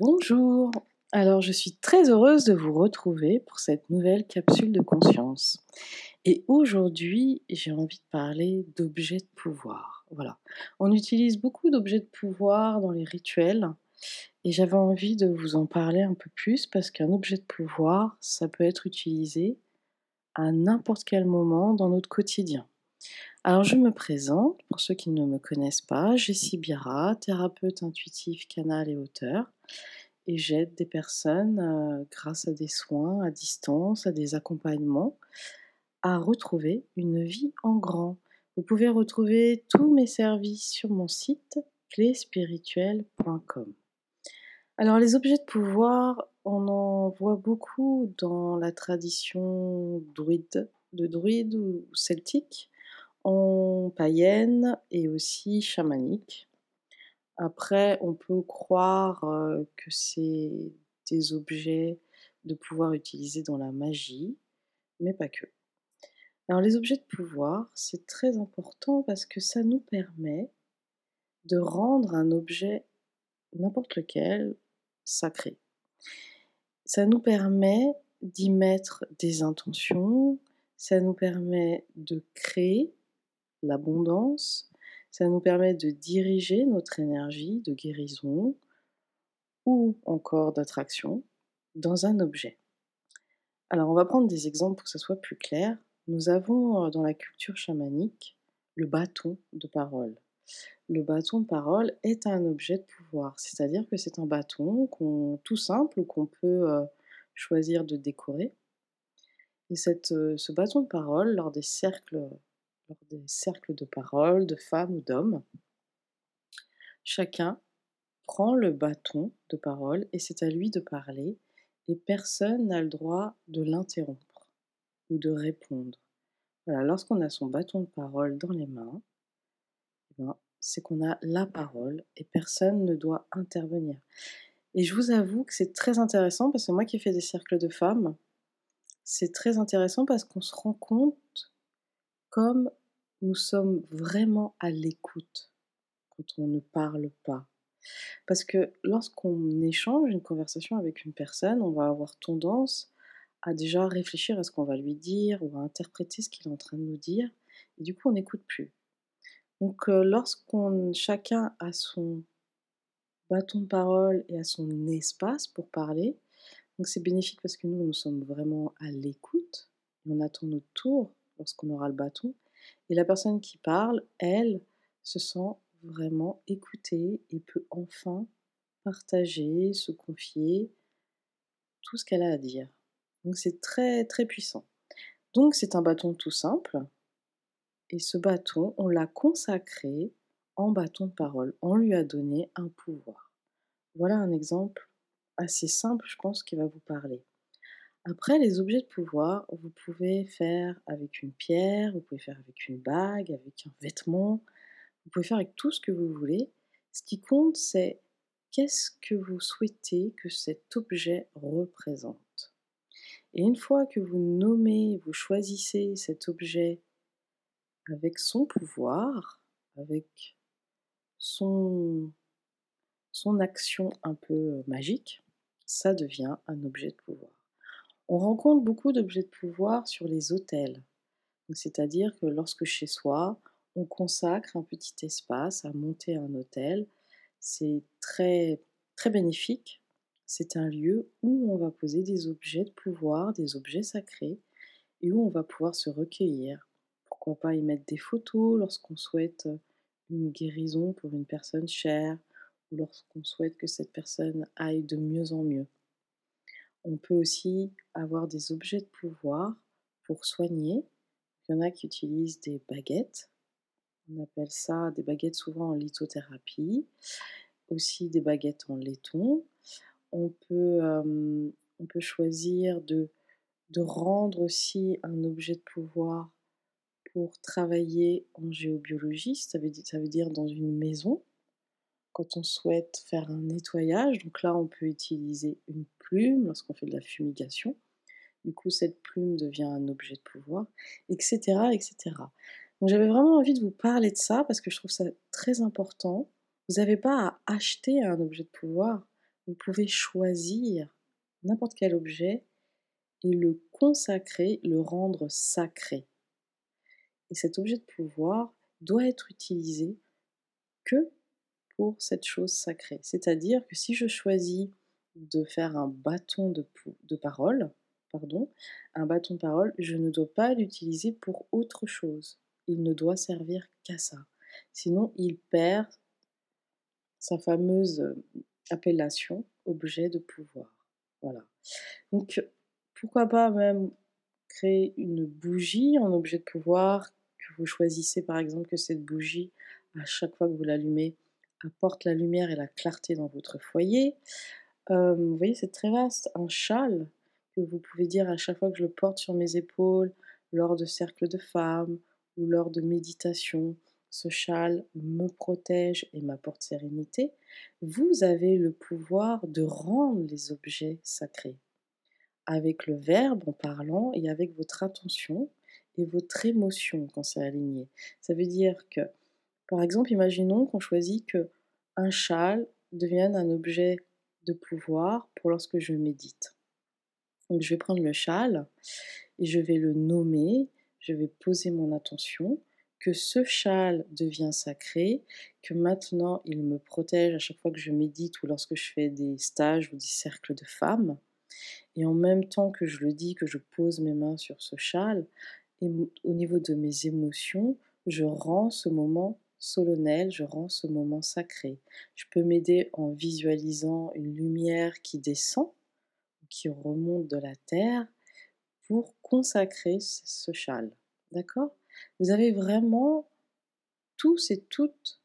Bonjour. Alors, je suis très heureuse de vous retrouver pour cette nouvelle capsule de conscience. Et aujourd'hui, j'ai envie de parler d'objets de pouvoir. Voilà. On utilise beaucoup d'objets de pouvoir dans les rituels et j'avais envie de vous en parler un peu plus parce qu'un objet de pouvoir, ça peut être utilisé à n'importe quel moment dans notre quotidien. Alors je me présente, pour ceux qui ne me connaissent pas, Jessie Biara, thérapeute intuitif, canal et auteur, et j'aide des personnes euh, grâce à des soins à distance, à des accompagnements, à retrouver une vie en grand. Vous pouvez retrouver tous mes services sur mon site cléspirituel.com. Alors les objets de pouvoir, on en voit beaucoup dans la tradition druide, de druide ou celtique, en païenne et aussi chamanique. Après, on peut croire euh, que c'est des objets de pouvoir utilisés dans la magie, mais pas que. Alors les objets de pouvoir, c'est très important parce que ça nous permet de rendre un objet, n'importe lequel, sacré. Ça nous permet d'y mettre des intentions, ça nous permet de créer l'abondance, ça nous permet de diriger notre énergie de guérison ou encore d'attraction dans un objet. Alors on va prendre des exemples pour que ce soit plus clair. Nous avons euh, dans la culture chamanique le bâton de parole le bâton de parole est un objet de pouvoir. C'est-à-dire que c'est un bâton tout simple qu'on peut euh, choisir de décorer. Et cette, euh, ce bâton de parole, lors des, cercles, lors des cercles de parole, de femmes ou d'hommes, chacun prend le bâton de parole et c'est à lui de parler et personne n'a le droit de l'interrompre ou de répondre. Voilà, lorsqu'on a son bâton de parole dans les mains, eh ben, c'est qu'on a la parole et personne ne doit intervenir. Et je vous avoue que c'est très intéressant parce que moi qui fais des cercles de femmes, c'est très intéressant parce qu'on se rend compte comme nous sommes vraiment à l'écoute quand on ne parle pas. Parce que lorsqu'on échange une conversation avec une personne, on va avoir tendance à déjà réfléchir à ce qu'on va lui dire ou à interpréter ce qu'il est en train de nous dire. Et du coup, on n'écoute plus. Donc lorsqu'on chacun a son bâton de parole et a son espace pour parler, donc c'est bénéfique parce que nous, nous sommes vraiment à l'écoute, on attend notre tour lorsqu'on aura le bâton, et la personne qui parle, elle, se sent vraiment écoutée et peut enfin partager, se confier tout ce qu'elle a à dire. Donc c'est très très puissant. Donc c'est un bâton tout simple, et ce bâton, on l'a consacré en bâton de parole. On lui a donné un pouvoir. Voilà un exemple assez simple, je pense, qui va vous parler. Après, les objets de pouvoir, vous pouvez faire avec une pierre, vous pouvez faire avec une bague, avec un vêtement, vous pouvez faire avec tout ce que vous voulez. Ce qui compte, c'est qu'est-ce que vous souhaitez que cet objet représente. Et une fois que vous nommez, vous choisissez cet objet avec son pouvoir, avec son, action un peu magique, ça devient un objet de pouvoir. On rencontre beaucoup d'objets de pouvoir sur les hôtels. C'est-à-dire que lorsque chez soi, on consacre un petit espace à monter un hôtel, c'est très, très bénéfique. C'est un lieu où on va poser des objets de pouvoir, des objets sacrés, et où on va pouvoir se recueillir, pourquoi pas y mettre des photos lorsqu'on souhaite une guérison pour une personne chère ou lorsqu'on souhaite que cette personne aille de mieux en mieux. On peut aussi avoir des objets de pouvoir pour soigner. Il y en a qui utilisent des baguettes. On appelle ça des baguettes souvent en lithothérapie. Aussi des baguettes en laiton. On peut, peut choisir de, rendre aussi un objet de pouvoir pour travailler en géobiologie, ça veut, ça veut dire dans une maison, quand on souhaite faire un nettoyage. Donc là, on peut utiliser une plume lorsqu'on fait de la fumigation. Du coup, cette plume devient un objet de pouvoir, etc. etc. Donc j'avais vraiment envie de vous parler de ça parce que je trouve ça très important. Vous n'avez pas à acheter un objet de pouvoir. vous pouvez choisir n'importe quel objet et le consacrer, le rendre sacré. Et cet objet de pouvoir doit être utilisé que pour cette chose sacrée. C'est-à-dire que si je choisis de faire un bâton de, parole, pardon, un bâton de parole, je ne dois pas l'utiliser pour autre chose. Il ne doit servir qu'à ça. Sinon, il perd sa fameuse euh, appellation objet de pouvoir. Voilà. Donc, pourquoi pas même créer une bougie en objet de pouvoir que vous choisissez par exemple que cette bougie, à chaque fois que vous l'allumez, apporte la lumière et la clarté dans votre foyer. Euh, vous voyez, c'est très vaste. Un châle que vous pouvez dire à chaque fois que je le porte sur mes épaules, lors de cercles de femmes ou lors de méditation, ce châle me protège et m'apporte sérénité, vous avez le pouvoir de rendre les objets sacrés. Avec le verbe en parlant et avec votre attention et votre émotion quand c'est aligné. Ça veut dire que, par exemple, imaginons qu'on choisit que un châle devienne un objet de pouvoir pour lorsque je médite. Donc je vais prendre le châle et je vais le nommer, je vais poser mon attention que ce châle devient sacré, que maintenant il me protège à chaque fois que je médite ou lorsque je fais des stages ou des cercles de femmes. Et en même temps que je le dis, que je pose mes mains sur ce châle, et au niveau de mes émotions, je rends ce moment solennel, je rends ce moment sacré. Je peux m'aider en visualisant une lumière qui descend, qui remonte de la terre, pour consacrer ce châle. D'accord? Vous avez vraiment tous et toutes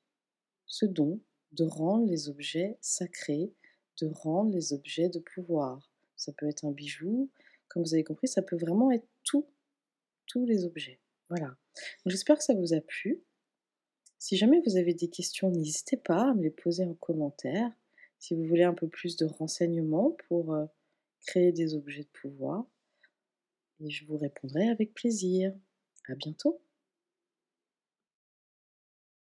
ce don de rendre les objets sacrés, de rendre les objets de pouvoir. Ça peut être un bijou, comme vous avez compris, ça peut vraiment être tout, tous les objets. Voilà. J'espère que ça vous a plu. Si jamais vous avez des questions, n'hésitez pas à me les poser en commentaire. Si vous voulez un peu plus de renseignements pour euh, créer des objets de pouvoir, je vous répondrai avec plaisir. À bientôt